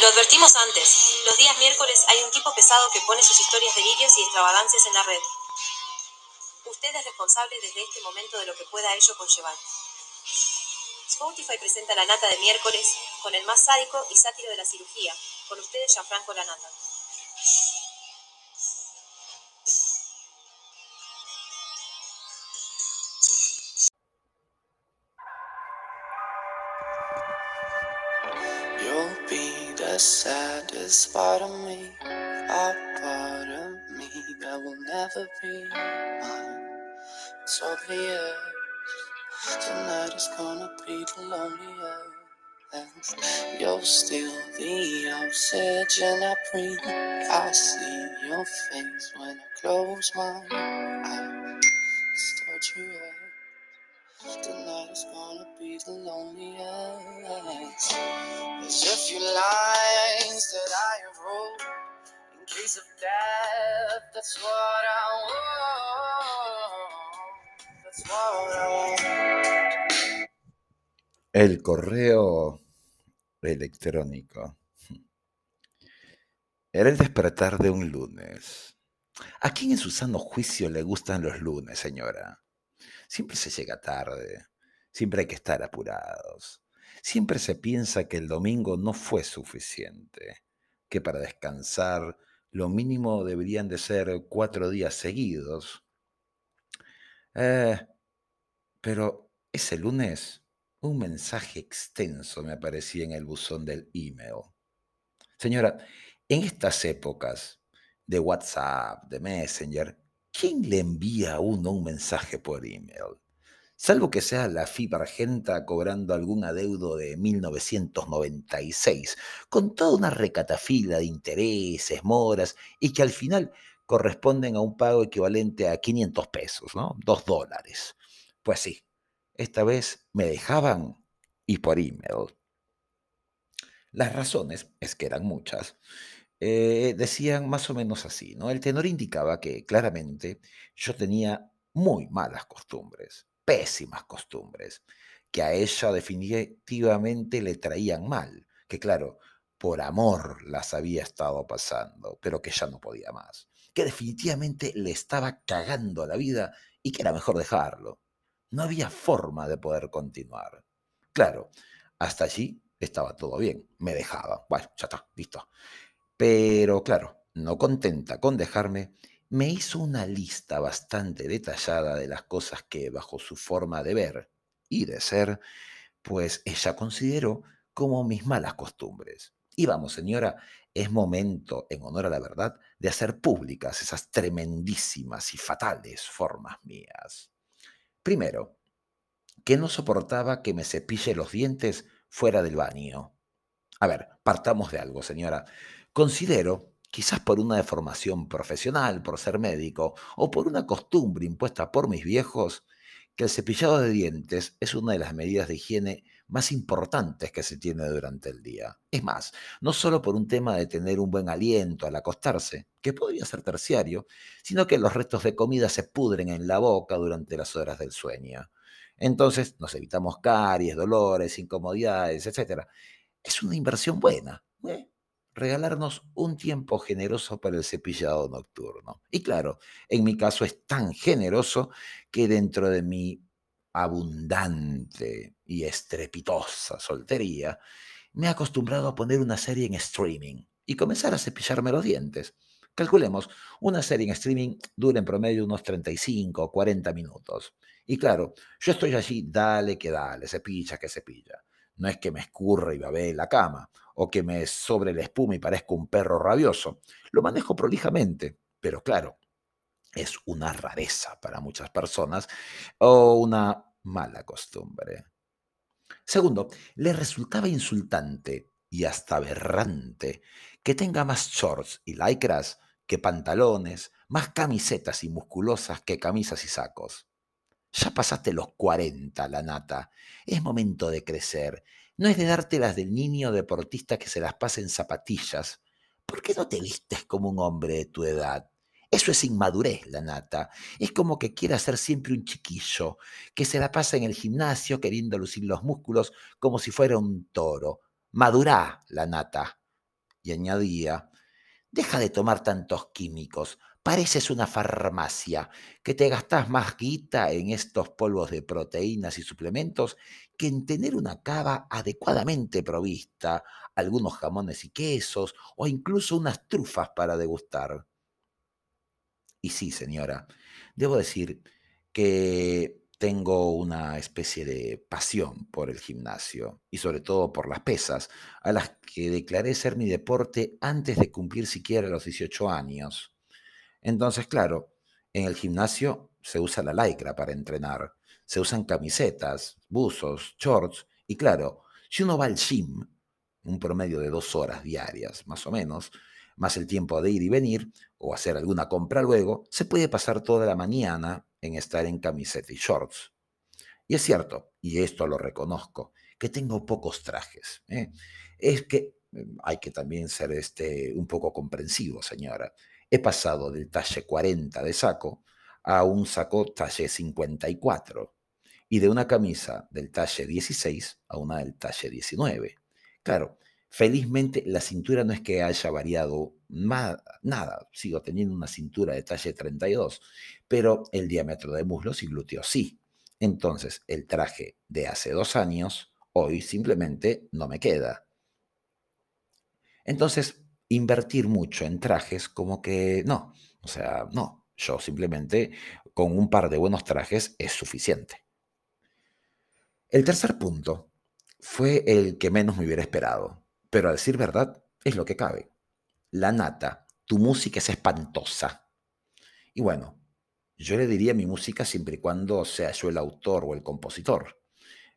Lo advertimos antes. Los días miércoles hay un tipo pesado que pone sus historias delirios y extravagancias en la red. Usted es responsable desde este momento de lo que pueda ello conllevar. Spotify presenta La Nata de miércoles con el más sádico y sátiro de la cirugía. Con ustedes, Gianfranco La the saddest part of me, a part of me that will never be mine. It's obvious tonight is gonna be the loneliest. You're still the oxygen I breathe. I see your face when I close my eyes. Start you up. Tonight is gonna be the loneliest. There's a few El correo electrónico. Era el despertar de un lunes. ¿A quién en su sano juicio le gustan los lunes, señora? Siempre se llega tarde, siempre hay que estar apurados, siempre se piensa que el domingo no fue suficiente, que para descansar lo mínimo deberían de ser cuatro días seguidos. Eh, pero ese lunes un mensaje extenso me aparecía en el buzón del email. Señora, en estas épocas de WhatsApp, de Messenger, ¿quién le envía a uno un mensaje por email? Salvo que sea la FIP Argenta cobrando algún adeudo de 1996, con toda una recatafila de intereses, moras, y que al final corresponden a un pago equivalente a 500 pesos, ¿no? Dos dólares. Pues sí, esta vez me dejaban y por email. Las razones, es que eran muchas, eh, decían más o menos así, ¿no? El tenor indicaba que claramente yo tenía muy malas costumbres, pésimas costumbres, que a ella definitivamente le traían mal, que claro, por amor las había estado pasando, pero que ya no podía más, que definitivamente le estaba cagando la vida y que era mejor dejarlo. No había forma de poder continuar. Claro, hasta allí estaba todo bien, me dejaba. Bueno, ya está, listo. Pero claro, no contenta con dejarme, me hizo una lista bastante detallada de las cosas que, bajo su forma de ver y de ser, pues ella consideró como mis malas costumbres. Y vamos, señora, es momento, en honor a la verdad, de hacer públicas esas tremendísimas y fatales formas mías. Primero, que no soportaba que me cepille los dientes fuera del baño. A ver, partamos de algo, señora. Considero, quizás por una deformación profesional, por ser médico, o por una costumbre impuesta por mis viejos, que el cepillado de dientes es una de las medidas de higiene más importantes que se tiene durante el día. Es más, no solo por un tema de tener un buen aliento al acostarse, que podría ser terciario, sino que los restos de comida se pudren en la boca durante las horas del sueño. Entonces nos evitamos caries, dolores, incomodidades, etc. Es una inversión buena. ¿eh? Regalarnos un tiempo generoso para el cepillado nocturno. Y claro, en mi caso es tan generoso que dentro de mi abundante y estrepitosa soltería, me he acostumbrado a poner una serie en streaming y comenzar a cepillarme los dientes. Calculemos, una serie en streaming dura en promedio unos 35 o 40 minutos. Y claro, yo estoy allí, dale que dale, cepilla que cepilla. No es que me escurra y babee la cama, o que me sobre la espuma y parezca un perro rabioso. Lo manejo prolijamente, pero claro, es una rareza para muchas personas o una mala costumbre. Segundo, le resultaba insultante y hasta aberrante que tenga más shorts y lycras que pantalones, más camisetas y musculosas que camisas y sacos. Ya pasaste los 40, la nata. Es momento de crecer. No es de darte las del niño deportista que se las pasa en zapatillas. ¿Por qué no te vistes como un hombre de tu edad? Eso es inmadurez, la nata. Es como que quiera ser siempre un chiquillo, que se la pasa en el gimnasio queriendo lucir los músculos como si fuera un toro. Madurá, la nata. Y añadía, deja de tomar tantos químicos, pareces una farmacia, que te gastás más guita en estos polvos de proteínas y suplementos que en tener una cava adecuadamente provista, algunos jamones y quesos o incluso unas trufas para degustar. Y sí, señora, debo decir que tengo una especie de pasión por el gimnasio y sobre todo por las pesas, a las que declaré ser mi deporte antes de cumplir siquiera los 18 años. Entonces, claro, en el gimnasio se usa la lycra para entrenar, se usan camisetas, buzos, shorts y claro, si uno va al gym, un promedio de dos horas diarias, más o menos, más el tiempo de ir y venir o hacer alguna compra luego, se puede pasar toda la mañana en estar en camiseta y shorts. Y es cierto, y esto lo reconozco, que tengo pocos trajes. ¿eh? Es que mm, hay que también ser este, un poco comprensivo, señora. He pasado del talle 40 de saco a un saco talle 54 y de una camisa del talle 16 a una del talle 19. Claro, felizmente la cintura no es que haya variado nada, sigo teniendo una cintura de talle 32, pero el diámetro de muslos y glúteos sí. Entonces, el traje de hace dos años, hoy simplemente no me queda. Entonces, invertir mucho en trajes como que no, o sea, no, yo simplemente con un par de buenos trajes es suficiente. El tercer punto fue el que menos me hubiera esperado, pero a decir verdad es lo que cabe. La nata, tu música es espantosa. Y bueno, yo le diría mi música siempre y cuando sea yo el autor o el compositor.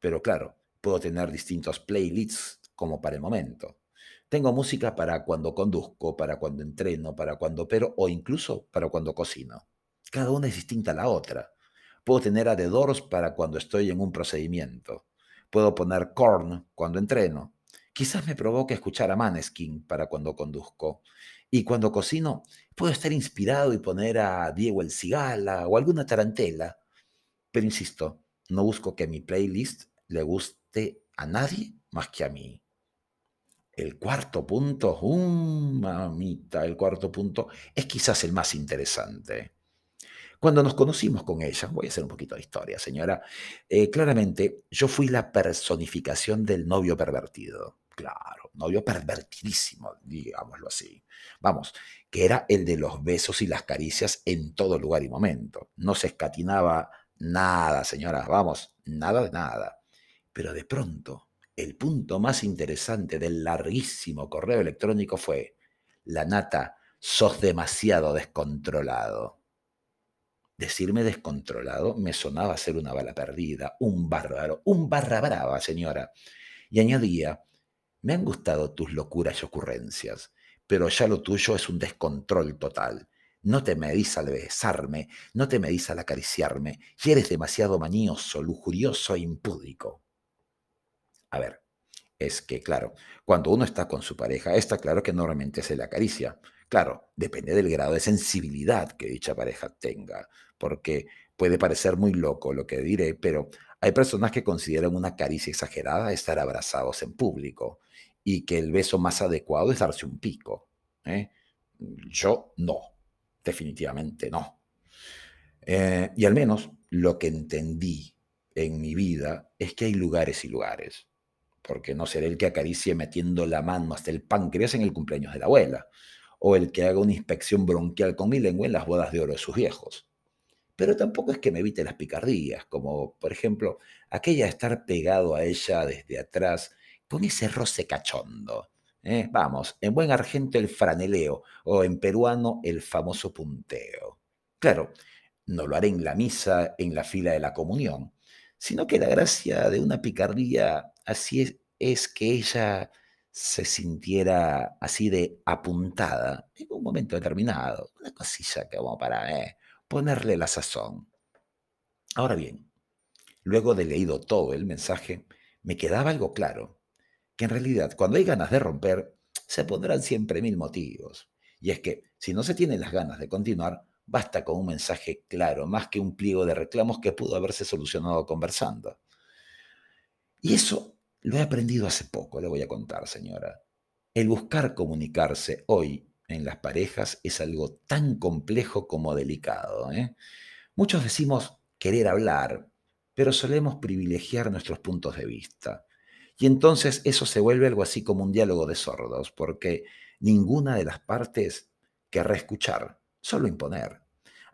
Pero claro, puedo tener distintos playlists como para el momento. Tengo música para cuando conduzco, para cuando entreno, para cuando opero o incluso para cuando cocino. Cada una es distinta a la otra. Puedo tener a para cuando estoy en un procedimiento. Puedo poner Korn cuando entreno. Quizás me provoque escuchar a Maneskin para cuando conduzco. Y cuando cocino, puedo estar inspirado y poner a Diego el Cigala o alguna tarantela. Pero insisto, no busco que mi playlist le guste a nadie más que a mí. El cuarto punto, um, mamita, el cuarto punto es quizás el más interesante. Cuando nos conocimos con ella, voy a hacer un poquito de historia, señora, eh, claramente yo fui la personificación del novio pervertido. Claro, novio pervertidísimo, digámoslo así. Vamos, que era el de los besos y las caricias en todo lugar y momento. No se escatinaba nada, señora, vamos, nada de nada. Pero de pronto, el punto más interesante del larguísimo correo electrónico fue, la nata, sos demasiado descontrolado. Decirme descontrolado me sonaba ser una bala perdida, un bárbaro, un barra brava, señora. Y añadía, me han gustado tus locuras y ocurrencias, pero ya lo tuyo es un descontrol total. No te medís al besarme, no te medís al acariciarme, y eres demasiado mañoso, lujurioso e impúdico. A ver, es que, claro, cuando uno está con su pareja, está claro que normalmente se le acaricia. Claro, depende del grado de sensibilidad que dicha pareja tenga, porque puede parecer muy loco lo que diré, pero hay personas que consideran una caricia exagerada estar abrazados en público y que el beso más adecuado es darse un pico. ¿eh? Yo no, definitivamente no. Eh, y al menos lo que entendí en mi vida es que hay lugares y lugares porque no seré el que acaricie metiendo la mano hasta el páncreas en el cumpleaños de la abuela, o el que haga una inspección bronquial con mi lengua en las bodas de oro de sus viejos. Pero tampoco es que me evite las picardías, como por ejemplo aquella de estar pegado a ella desde atrás con ese roce cachondo. ¿eh? Vamos, en buen argento el franeleo, o en peruano el famoso punteo. Claro, no lo haré en la misa, en la fila de la comunión, sino que la gracia de una picardía así es, que ella se sintiera así de apuntada en un momento determinado, una cosilla como para eh, ponerle la sazón. Ahora bien, luego de leído todo el mensaje, me quedaba algo claro, que en realidad cuando hay ganas de romper, se pondrán siempre mil motivos. Y es que si no se tienen las ganas de continuar, basta con un mensaje claro, más que un pliego de reclamos que pudo haberse solucionado conversando. Y eso lo he aprendido hace poco, le voy a contar, señora. El buscar comunicarse hoy en las parejas es algo tan complejo como delicado. ¿eh? Muchos decimos querer hablar, pero solemos privilegiar nuestros puntos de vista. Y entonces eso se vuelve algo así como un diálogo de sordos, porque ninguna de las partes querrá escuchar, solo imponer.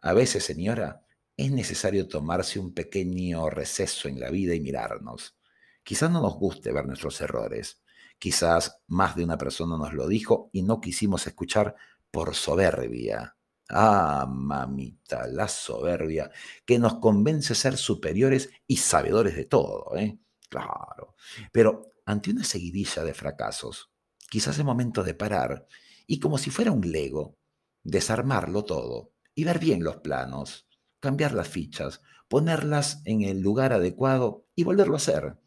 A veces, señora, es necesario tomarse un pequeño receso en la vida y mirarnos. Quizás no nos guste ver nuestros errores, quizás más de una persona nos lo dijo y no quisimos escuchar por soberbia. Ah, mamita, la soberbia, que nos convence ser superiores y sabedores de todo, ¿eh? Claro. Pero ante una seguidilla de fracasos, quizás es momento de parar y como si fuera un lego, desarmarlo todo y ver bien los planos, cambiar las fichas, ponerlas en el lugar adecuado y volverlo a hacer.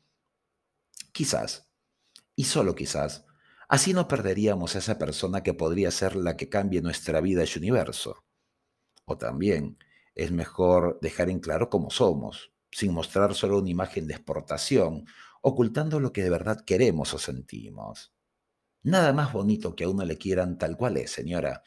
Quizás, y solo quizás, así no perderíamos a esa persona que podría ser la que cambie nuestra vida y universo. O también es mejor dejar en claro cómo somos, sin mostrar solo una imagen de exportación, ocultando lo que de verdad queremos o sentimos. Nada más bonito que a uno le quieran tal cual es, señora.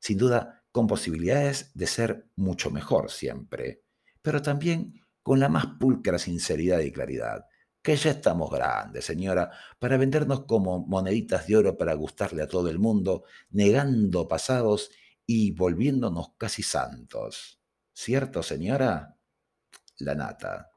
Sin duda, con posibilidades de ser mucho mejor siempre, pero también con la más pulcra sinceridad y claridad. Que ya estamos grandes, señora, para vendernos como moneditas de oro para gustarle a todo el mundo, negando pasados y volviéndonos casi santos. ¿Cierto, señora? la nata.